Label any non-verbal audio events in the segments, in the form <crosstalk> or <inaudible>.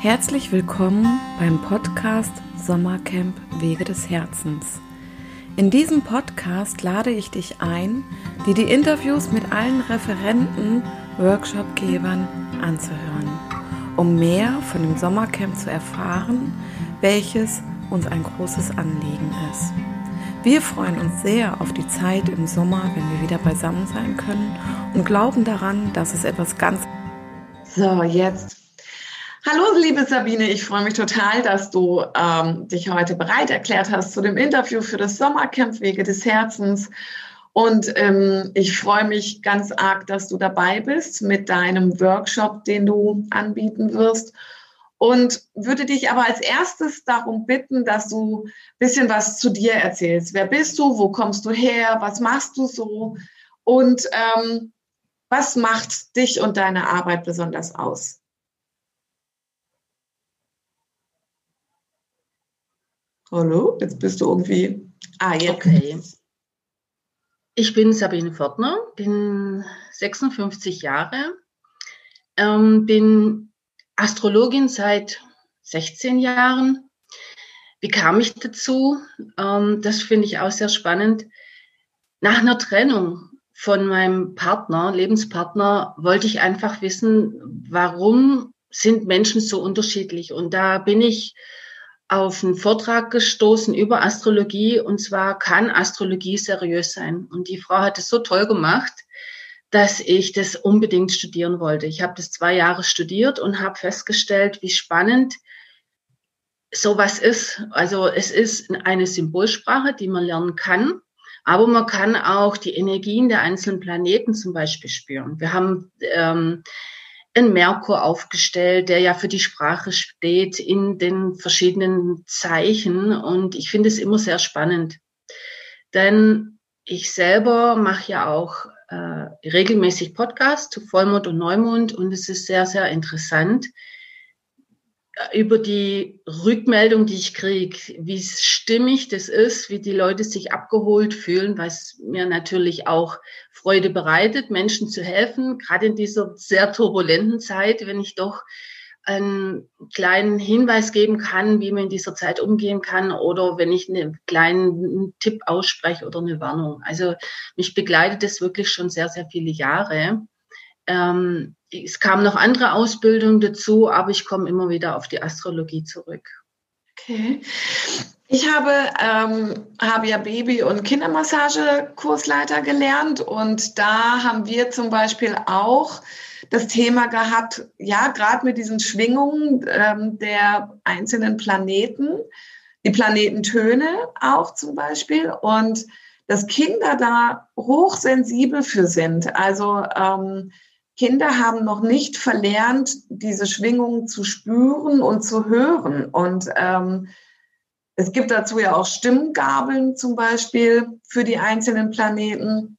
Herzlich willkommen beim Podcast Sommercamp Wege des Herzens. In diesem Podcast lade ich dich ein, dir die Interviews mit allen Referenten, Workshopgebern anzuhören, um mehr von dem Sommercamp zu erfahren, welches uns ein großes Anliegen ist. Wir freuen uns sehr auf die Zeit im Sommer, wenn wir wieder beisammen sein können und glauben daran, dass es etwas ganz... So, jetzt Hallo, liebe Sabine, ich freue mich total, dass du ähm, dich heute bereit erklärt hast zu dem Interview für das Sommercamp Wege des Herzens. Und ähm, ich freue mich ganz arg, dass du dabei bist mit deinem Workshop, den du anbieten wirst. Und würde dich aber als erstes darum bitten, dass du ein bisschen was zu dir erzählst. Wer bist du? Wo kommst du her? Was machst du so? Und ähm, was macht dich und deine Arbeit besonders aus? Hallo, jetzt bist du irgendwie. Ah, jetzt. Okay. Ich bin Sabine Fortner, bin 56 Jahre, ähm, bin Astrologin seit 16 Jahren. Wie kam ich dazu? Ähm, das finde ich auch sehr spannend. Nach einer Trennung von meinem Partner, Lebenspartner, wollte ich einfach wissen, warum sind Menschen so unterschiedlich? Und da bin ich auf einen Vortrag gestoßen über Astrologie und zwar kann Astrologie seriös sein. Und die Frau hat es so toll gemacht, dass ich das unbedingt studieren wollte. Ich habe das zwei Jahre studiert und habe festgestellt, wie spannend sowas ist. Also es ist eine Symbolsprache, die man lernen kann, aber man kann auch die Energien der einzelnen Planeten zum Beispiel spüren. Wir haben ähm, einen Merkur aufgestellt, der ja für die Sprache steht in den verschiedenen Zeichen. Und ich finde es immer sehr spannend. Denn ich selber mache ja auch äh, regelmäßig Podcasts zu Vollmond und Neumond und es ist sehr, sehr interessant, über die Rückmeldung, die ich kriege, wie stimmig das ist, wie die Leute sich abgeholt fühlen, was mir natürlich auch Freude bereitet, Menschen zu helfen, gerade in dieser sehr turbulenten Zeit, wenn ich doch einen kleinen Hinweis geben kann, wie man in dieser Zeit umgehen kann oder wenn ich einen kleinen Tipp ausspreche oder eine Warnung. Also mich begleitet es wirklich schon sehr, sehr viele Jahre. Ähm, es kamen noch andere Ausbildungen dazu, aber ich komme immer wieder auf die Astrologie zurück. Okay. Ich habe, ähm, habe ja Baby- und Kindermassage-Kursleiter gelernt und da haben wir zum Beispiel auch das Thema gehabt, ja, gerade mit diesen Schwingungen ähm, der einzelnen Planeten, die Planetentöne auch zum Beispiel und dass Kinder da hochsensibel für sind. Also ähm, Kinder haben noch nicht verlernt, diese Schwingungen zu spüren und zu hören. Und ähm, es gibt dazu ja auch Stimmgabeln zum Beispiel für die einzelnen Planeten.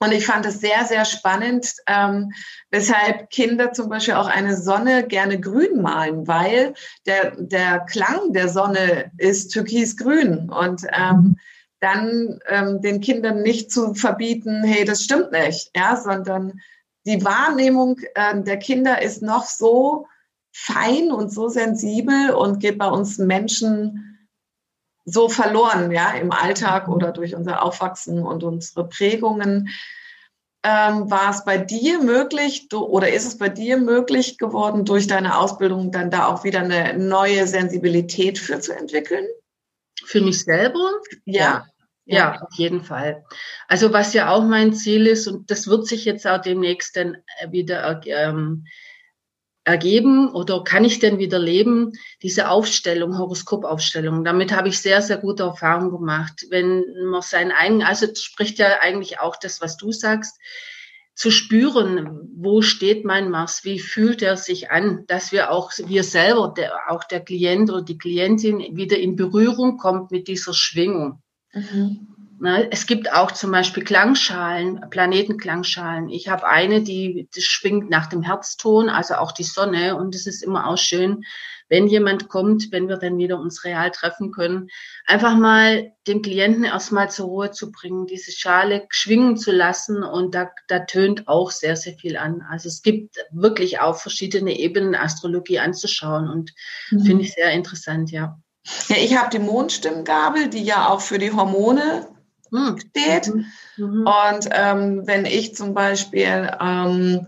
Und ich fand es sehr, sehr spannend, ähm, weshalb Kinder zum Beispiel auch eine Sonne gerne grün malen, weil der, der Klang der Sonne ist türkisgrün. Und ähm, dann ähm, den Kindern nicht zu verbieten, hey, das stimmt nicht, ja, sondern die Wahrnehmung äh, der Kinder ist noch so fein und so sensibel und geht bei uns Menschen so verloren, ja, im Alltag oder durch unser Aufwachsen und unsere Prägungen. Ähm, war es bei dir möglich du, oder ist es bei dir möglich geworden, durch deine Ausbildung dann da auch wieder eine neue Sensibilität für zu entwickeln? Für mich selber? Ja. ja. Ja, auf jeden Fall. Also was ja auch mein Ziel ist, und das wird sich jetzt auch demnächst dann wieder ähm, ergeben oder kann ich denn wieder leben, diese Aufstellung, Horoskopaufstellung. Damit habe ich sehr, sehr gute Erfahrungen gemacht. Wenn man seinen eigenen, also spricht ja eigentlich auch das, was du sagst, zu spüren, wo steht mein Mars, wie fühlt er sich an, dass wir auch, wir selber, der, auch der Klient oder die Klientin wieder in Berührung kommt mit dieser Schwingung. Mhm. Ne? Es gibt auch zum Beispiel Klangschalen, Planetenklangschalen. Ich habe eine, die, die schwingt nach dem Herzton, also auch die Sonne. Und es ist immer auch schön, wenn jemand kommt, wenn wir dann wieder uns real treffen können, einfach mal den Klienten erstmal zur Ruhe zu bringen, diese Schale schwingen zu lassen und da, da tönt auch sehr, sehr viel an. Also es gibt wirklich auch verschiedene Ebenen Astrologie anzuschauen und mhm. finde ich sehr interessant, ja. Ja, ich habe die Mondstimmgabel, die ja auch für die Hormone. Steht. Mhm. Mhm. Und ähm, wenn ich zum Beispiel ähm,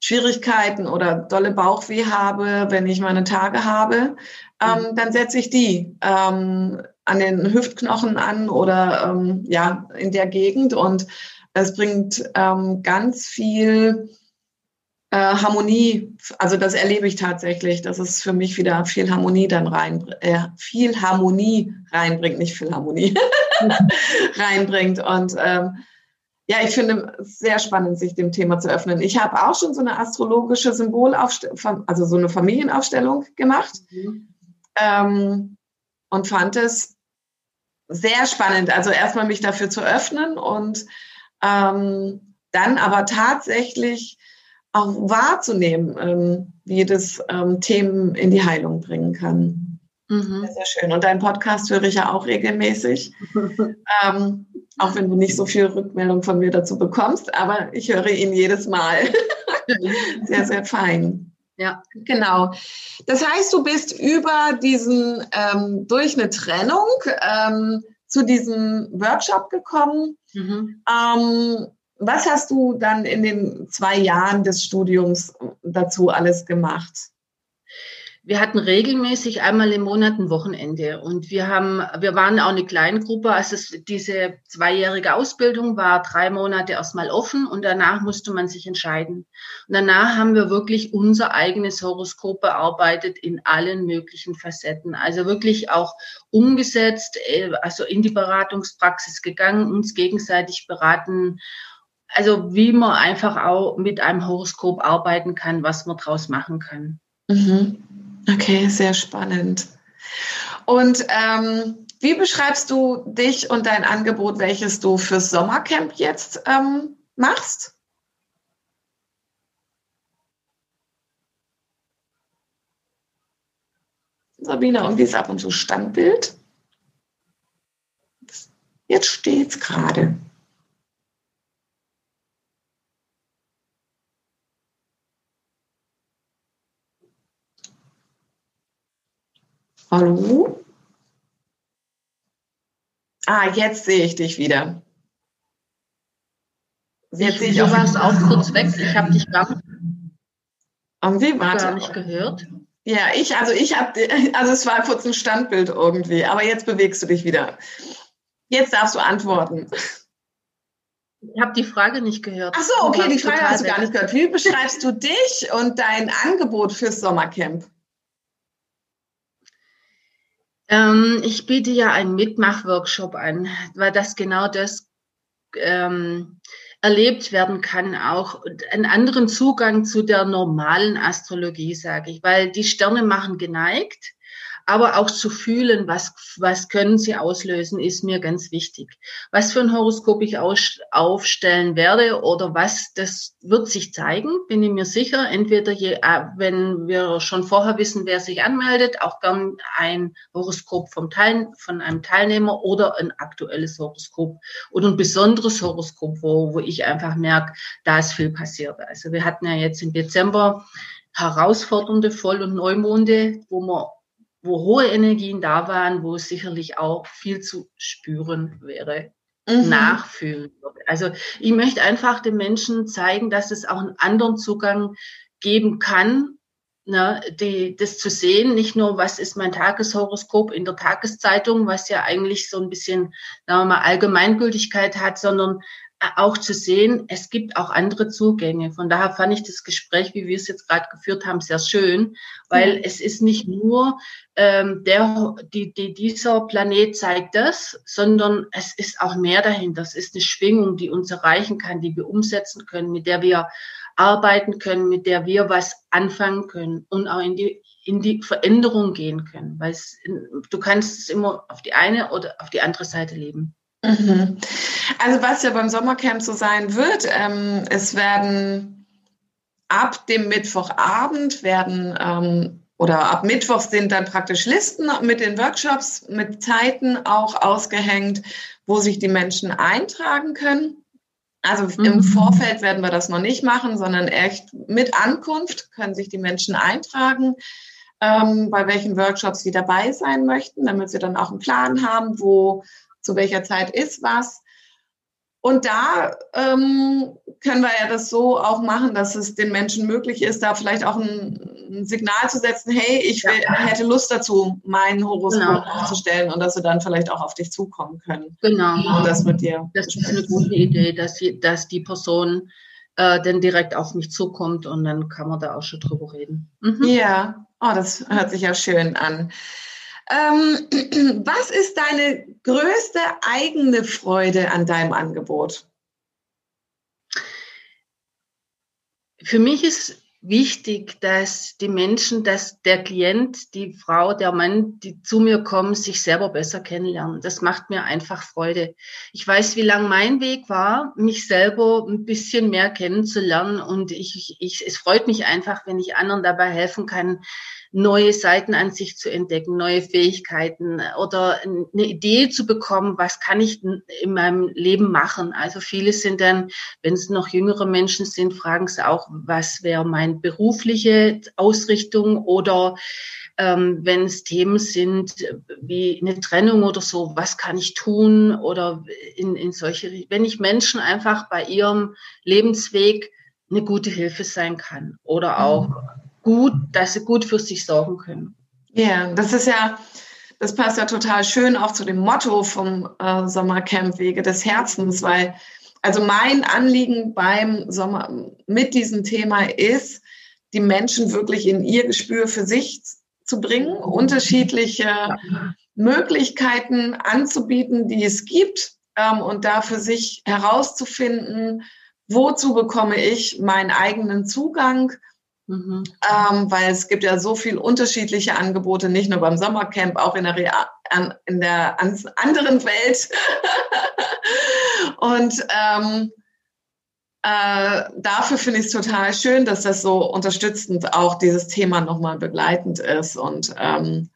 Schwierigkeiten oder dolle Bauchweh habe, wenn ich meine Tage habe, ähm, mhm. dann setze ich die ähm, an den Hüftknochen an oder ähm, ja in der Gegend und es bringt ähm, ganz viel äh, Harmonie, also das erlebe ich tatsächlich, dass es für mich wieder viel Harmonie dann rein, äh, viel Harmonie reinbringt, nicht viel Harmonie <laughs> reinbringt. Und ähm, ja, ich finde es sehr spannend, sich dem Thema zu öffnen. Ich habe auch schon so eine astrologische Symbolaufstellung, also so eine Familienaufstellung gemacht mhm. ähm, und fand es sehr spannend. Also erstmal mich dafür zu öffnen und ähm, dann aber tatsächlich auch wahrzunehmen, ähm, wie das ähm, Themen in die Heilung bringen kann. Mhm. Sehr, sehr schön. Und deinen Podcast höre ich ja auch regelmäßig. <laughs> ähm, auch wenn du nicht so viel Rückmeldung von mir dazu bekommst, aber ich höre ihn jedes Mal. <laughs> sehr, sehr fein. Ja, genau. Das heißt, du bist über diesen, ähm, durch eine Trennung ähm, zu diesem Workshop gekommen. Mhm. Ähm, was hast du dann in den zwei Jahren des Studiums dazu alles gemacht? Wir hatten regelmäßig einmal im Monat ein Wochenende und wir haben, wir waren auch eine kleine Gruppe. Also es, diese zweijährige Ausbildung war drei Monate erstmal offen und danach musste man sich entscheiden. Und danach haben wir wirklich unser eigenes Horoskop bearbeitet in allen möglichen Facetten. Also wirklich auch umgesetzt, äh, also in die Beratungspraxis gegangen, uns gegenseitig beraten also wie man einfach auch mit einem Horoskop arbeiten kann, was man draus machen kann. Mhm. Okay, sehr spannend. Und ähm, wie beschreibst du dich und dein Angebot, welches du fürs Sommercamp jetzt ähm, machst? Sabina, und wie ist ab und zu Standbild? Jetzt steht es gerade. Hallo? Ah, jetzt sehe ich dich wieder. Jetzt sehe ich auch warst auch kurz weg. Ich habe dich gar, irgendwie, warte. gar nicht gehört. Ja, ich, also ich habe, <laughs> also es war kurz ein Standbild irgendwie, aber jetzt bewegst du dich wieder. Jetzt darfst du antworten. Ich habe die Frage nicht gehört. Ach so, okay, die Frage hast du gar nicht gehört. Wie beschreibst du dich und dein Angebot fürs Sommercamp? Ähm, ich biete ja einen Mitmachworkshop an, weil das genau das ähm, erlebt werden kann, auch einen anderen Zugang zu der normalen Astrologie, sage ich, weil die Sterne machen geneigt aber auch zu fühlen, was, was können sie auslösen, ist mir ganz wichtig. Was für ein Horoskop ich aus, aufstellen werde oder was, das wird sich zeigen, bin ich mir sicher. Entweder, je, äh, wenn wir schon vorher wissen, wer sich anmeldet, auch gern ein Horoskop vom Teil, von einem Teilnehmer oder ein aktuelles Horoskop oder ein besonderes Horoskop, wo, wo ich einfach merke, da ist viel passiert. Also wir hatten ja jetzt im Dezember herausfordernde Voll- und Neumonde, wo wir wo hohe Energien da waren, wo es sicherlich auch viel zu spüren wäre, mhm. nachfühlen würde. Also ich möchte einfach den Menschen zeigen, dass es auch einen anderen Zugang geben kann, ne, die, das zu sehen, nicht nur, was ist mein Tageshoroskop in der Tageszeitung, was ja eigentlich so ein bisschen sagen wir mal, Allgemeingültigkeit hat, sondern auch zu sehen, es gibt auch andere Zugänge. Von daher fand ich das Gespräch, wie wir es jetzt gerade geführt haben, sehr schön, weil mhm. es ist nicht nur ähm, der, die, die, dieser Planet zeigt das, sondern es ist auch mehr dahinter. Es ist eine Schwingung, die uns erreichen kann, die wir umsetzen können, mit der wir arbeiten können, mit der wir was anfangen können und auch in die in die Veränderung gehen können, weil es, du kannst es immer auf die eine oder auf die andere Seite leben. Mhm. Also was ja beim Sommercamp so sein wird, ähm, es werden ab dem Mittwochabend werden ähm, oder ab Mittwoch sind dann praktisch Listen mit den Workshops, mit Zeiten auch ausgehängt, wo sich die Menschen eintragen können. Also mhm. im Vorfeld werden wir das noch nicht machen, sondern echt mit Ankunft können sich die Menschen eintragen, ähm, bei welchen Workshops sie dabei sein möchten, damit sie dann auch einen Plan haben, wo zu welcher Zeit ist was. Und da ähm, können wir ja das so auch machen, dass es den Menschen möglich ist, da vielleicht auch ein, ein Signal zu setzen, hey, ich will, ja. hätte Lust dazu, meinen Horoskop genau. aufzustellen und dass sie dann vielleicht auch auf dich zukommen können. Genau. Und das mit dir. Das ist eine gute Idee, dass, sie, dass die Person äh, dann direkt auf mich zukommt und dann kann man da auch schon drüber reden. Mhm. Ja, oh, das hört sich ja schön an. Ähm, <clears throat> was ist deine größte eigene Freude an deinem Angebot? Für mich ist wichtig, dass die Menschen, dass der Klient, die Frau, der Mann, die zu mir kommen, sich selber besser kennenlernen. Das macht mir einfach Freude. Ich weiß, wie lang mein Weg war, mich selber ein bisschen mehr kennenzulernen und ich, ich, es freut mich einfach, wenn ich anderen dabei helfen kann, neue Seiten an sich zu entdecken, neue Fähigkeiten oder eine Idee zu bekommen, was kann ich in meinem Leben machen. Also viele sind dann, wenn es noch jüngere Menschen sind, fragen sie auch, was wäre meine berufliche Ausrichtung oder ähm, wenn es Themen sind wie eine Trennung oder so, was kann ich tun? Oder in, in solche, wenn ich Menschen einfach bei ihrem Lebensweg eine gute Hilfe sein kann. Oder auch gut, dass sie gut für sich sorgen können. Ja, das ist ja, das passt ja total schön auch zu dem Motto vom äh, Sommercamp Wege des Herzens, weil also mein Anliegen beim Sommer mit diesem Thema ist, die Menschen wirklich in ihr Gespür für sich zu bringen, unterschiedliche. Möglichkeiten anzubieten, die es gibt ähm, und da für sich herauszufinden, wozu bekomme ich meinen eigenen Zugang Mhm. Ähm, weil es gibt ja so viele unterschiedliche Angebote, nicht nur beim Sommercamp, auch in der, Real, in der anderen Welt. <laughs> und ähm, äh, dafür finde ich es total schön, dass das so unterstützend auch dieses Thema nochmal begleitend ist und ähm,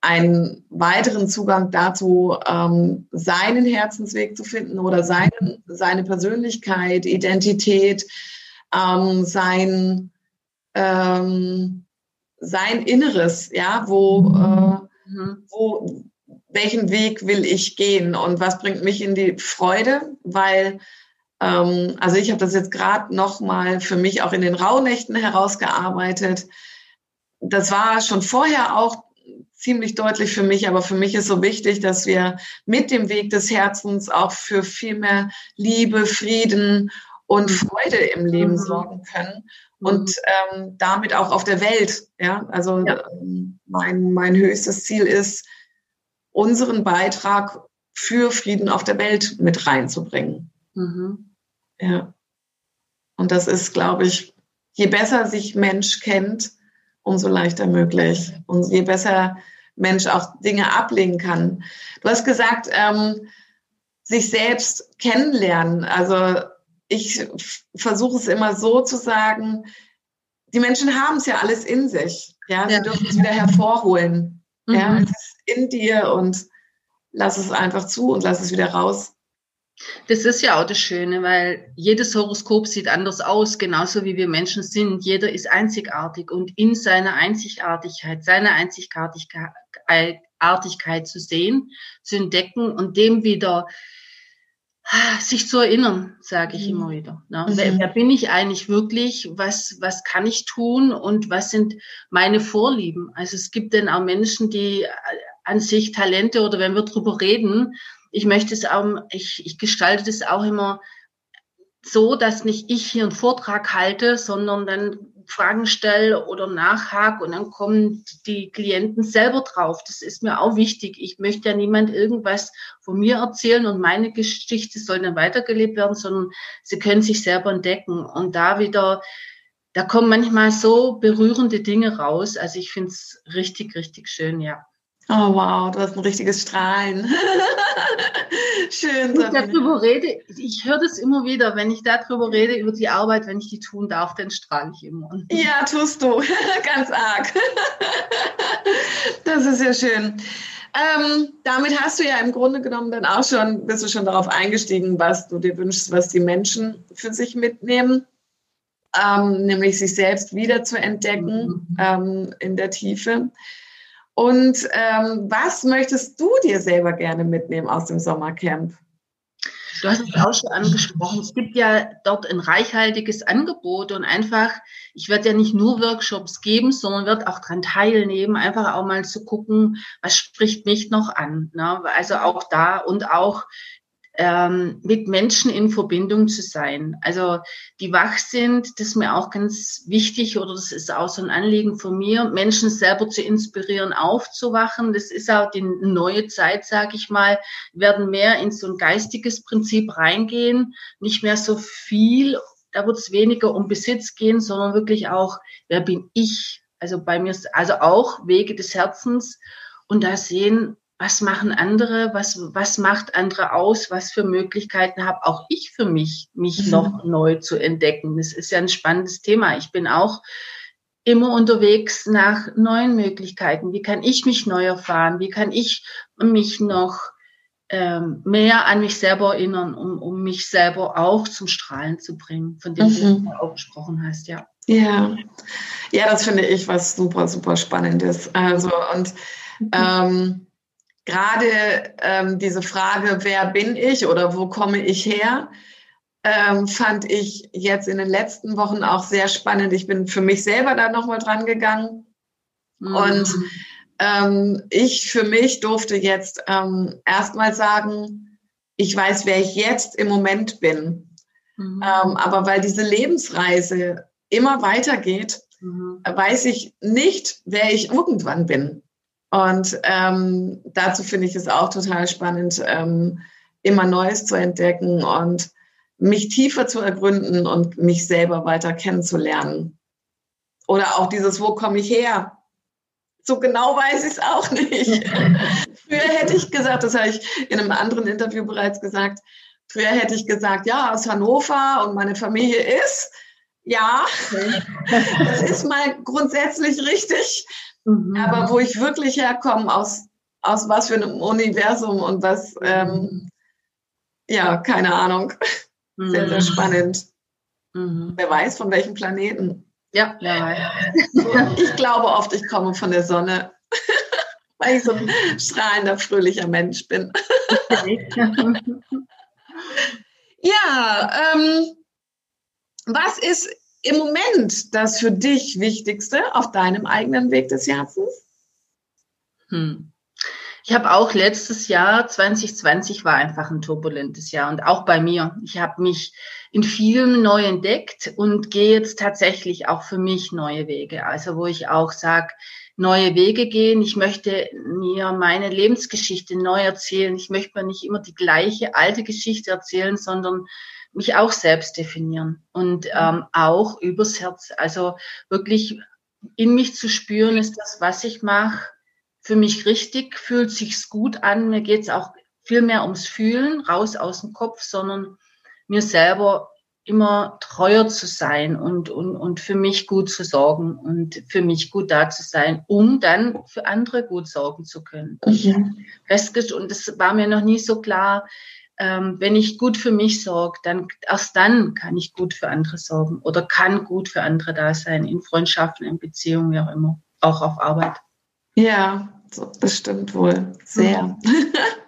einen weiteren Zugang dazu, ähm, seinen Herzensweg zu finden oder seine, seine Persönlichkeit, Identität, ähm, sein ähm, sein Inneres, ja, wo, äh, mhm. wo, welchen Weg will ich gehen und was bringt mich in die Freude, weil ähm, also ich habe das jetzt gerade noch mal für mich auch in den Rauhnächten herausgearbeitet. Das war schon vorher auch ziemlich deutlich für mich, aber für mich ist so wichtig, dass wir mit dem Weg des Herzens auch für viel mehr Liebe, Frieden und mhm. Freude im Leben mhm. sorgen können und mhm. ähm, damit auch auf der Welt. Ja, also ja. Ähm, mein, mein höchstes Ziel ist, unseren Beitrag für Frieden auf der Welt mit reinzubringen. Mhm. Ja. Und das ist, glaube ich, je besser sich Mensch kennt, umso leichter möglich. Und je besser Mensch auch Dinge ablegen kann. Du hast gesagt, ähm, sich selbst kennenlernen. Also ich versuche es immer so zu sagen, die Menschen haben es ja alles in sich. Ja, sie ja. dürfen es wieder hervorholen. Mhm. Ja, es ist in dir und lass es einfach zu und lass es wieder raus. Das ist ja auch das Schöne, weil jedes Horoskop sieht anders aus, genauso wie wir Menschen sind. Jeder ist einzigartig und in seiner Einzigartigkeit, seine Einzigartigkeit zu sehen, zu entdecken und dem wieder sich zu erinnern, sage ich mhm. immer wieder. Ne? Mhm. Wer, wer, bin ich eigentlich wirklich? Was, was kann ich tun? Und was sind meine Vorlieben? Also es gibt dann auch Menschen, die äh, an sich Talente oder wenn wir drüber reden, ich möchte es auch, ich, ich gestalte das auch immer so, dass nicht ich hier einen Vortrag halte, sondern dann Fragen stelle oder nachhake und dann kommen die Klienten selber drauf. Das ist mir auch wichtig. Ich möchte ja niemand irgendwas von mir erzählen und meine Geschichte soll dann weitergelebt werden, sondern sie können sich selber entdecken und da wieder da kommen manchmal so berührende Dinge raus. Also ich finde es richtig, richtig schön, ja. Oh wow, du hast ein richtiges Strahlen. <laughs> Schön. Wenn ich darüber rede, ich höre das immer wieder, wenn ich darüber rede, über die Arbeit, wenn ich die tun darf, dann strahle ich immer. Ja, tust du. <laughs> Ganz arg. das ist ja schön. Ähm, damit hast du ja im Grunde genommen dann auch schon, bist du schon darauf eingestiegen, was du dir wünschst, was die Menschen für sich mitnehmen. Ähm, nämlich sich selbst wieder zu entdecken mhm. ähm, in der Tiefe. Und ähm, was möchtest du dir selber gerne mitnehmen aus dem Sommercamp? Du hast es auch schon angesprochen. Es gibt ja dort ein reichhaltiges Angebot und einfach, ich werde ja nicht nur Workshops geben, sondern werde auch daran teilnehmen, einfach auch mal zu gucken, was spricht mich noch an. Ne? Also auch da und auch ähm, mit Menschen in Verbindung zu sein. Also die wach sind, das ist mir auch ganz wichtig oder das ist auch so ein Anliegen von mir, Menschen selber zu inspirieren, aufzuwachen. Das ist auch die neue Zeit, sage ich mal, werden mehr in so ein geistiges Prinzip reingehen, nicht mehr so viel, da wird es weniger um Besitz gehen, sondern wirklich auch, wer bin ich? Also bei mir, also auch Wege des Herzens und da sehen, was machen andere, was, was macht andere aus, was für Möglichkeiten habe auch ich für mich, mich mhm. noch neu zu entdecken. Das ist ja ein spannendes Thema. Ich bin auch immer unterwegs nach neuen Möglichkeiten. Wie kann ich mich neu erfahren? Wie kann ich mich noch ähm, mehr an mich selber erinnern, um, um mich selber auch zum Strahlen zu bringen, von dem mhm. du auch gesprochen hast, ja. Ja, ja, das finde ich was super, super Spannendes. Also und ähm, gerade ähm, diese Frage, wer bin ich oder wo komme ich her, ähm, fand ich jetzt in den letzten Wochen auch sehr spannend. Ich bin für mich selber da nochmal dran gegangen. Mhm. Und ähm, ich für mich durfte jetzt ähm, erstmal sagen, ich weiß, wer ich jetzt im Moment bin. Mhm. Ähm, aber weil diese Lebensreise immer weitergeht, mhm. weiß ich nicht, wer ich irgendwann bin. Und ähm, dazu finde ich es auch total spannend, ähm, immer Neues zu entdecken und mich tiefer zu ergründen und mich selber weiter kennenzulernen. Oder auch dieses, wo komme ich her? So genau weiß ich es auch nicht. <laughs> früher hätte ich gesagt, das habe ich in einem anderen Interview bereits gesagt, früher hätte ich gesagt, ja, aus Hannover und meine Familie ist. Ja, das ist mal grundsätzlich richtig. Mhm. Aber wo ich wirklich herkomme, aus, aus was für einem Universum und was, ähm, ja, keine Ahnung. Mhm. Sehr, sehr spannend. Mhm. Wer weiß, von welchem Planeten. Ja, wer weiß. <laughs> ich glaube oft, ich komme von der Sonne, <laughs> weil ich so ein strahlender, fröhlicher Mensch bin. <laughs> ja, ähm, was ist im Moment das für dich Wichtigste auf deinem eigenen Weg des Herzens? Hm. Ich habe auch letztes Jahr, 2020 war einfach ein turbulentes Jahr und auch bei mir. Ich habe mich in vielem neu entdeckt und gehe jetzt tatsächlich auch für mich neue Wege. Also wo ich auch sage, neue Wege gehen. Ich möchte mir meine Lebensgeschichte neu erzählen. Ich möchte mir nicht immer die gleiche alte Geschichte erzählen, sondern mich auch selbst definieren und mhm. ähm, auch übers Herz. Also wirklich in mich zu spüren, ist das, was ich mache, für mich richtig, fühlt sich's gut an. Mir geht's auch viel mehr ums Fühlen, raus aus dem Kopf, sondern mir selber immer treuer zu sein und, und, und für mich gut zu sorgen und für mich gut da zu sein, um dann für andere gut sorgen zu können. Mhm. und das war mir noch nie so klar, ähm, wenn ich gut für mich sorge, dann erst dann kann ich gut für andere sorgen oder kann gut für andere da sein, in Freundschaften, in Beziehungen, wie auch immer, auch auf Arbeit. Ja, das stimmt wohl sehr.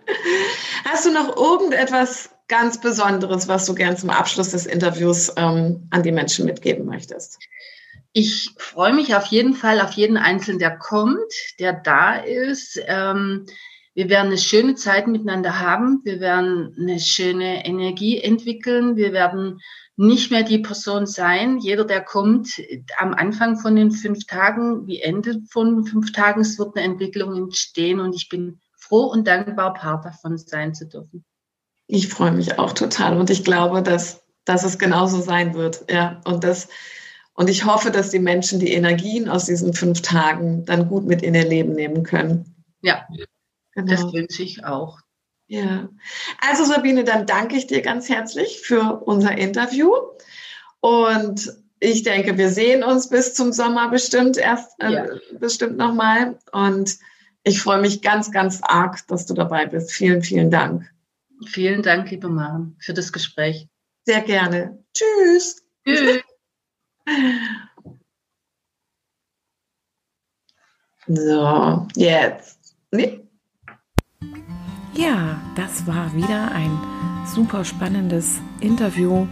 <laughs> Hast du noch irgendetwas ganz Besonderes, was du gern zum Abschluss des Interviews ähm, an die Menschen mitgeben möchtest? Ich freue mich auf jeden Fall auf jeden Einzelnen, der kommt, der da ist. Ähm, wir werden eine schöne Zeit miteinander haben. Wir werden eine schöne Energie entwickeln. Wir werden nicht mehr die Person sein. Jeder, der kommt, am Anfang von den fünf Tagen, wie Ende von fünf Tagen, es wird eine Entwicklung entstehen und ich bin froh und dankbar, Part davon sein zu dürfen. Ich freue mich auch total und ich glaube, dass, dass es genauso sein wird. Ja, und das, und ich hoffe, dass die Menschen die Energien aus diesen fünf Tagen dann gut mit in ihr Leben nehmen können Ja, genau. das wünsche ich auch. Ja, also Sabine, dann danke ich dir ganz herzlich für unser Interview und ich denke, wir sehen uns bis zum Sommer bestimmt erst äh, ja. bestimmt nochmal. Und ich freue mich ganz, ganz arg, dass du dabei bist. Vielen, vielen Dank. Vielen Dank, liebe Maren, für das Gespräch. Sehr gerne. Tschüss. Tschüss. So, jetzt. Nee. Ja, das war wieder ein super spannendes Interview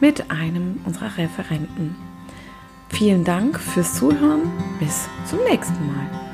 mit einem unserer Referenten. Vielen Dank fürs Zuhören. Bis zum nächsten Mal.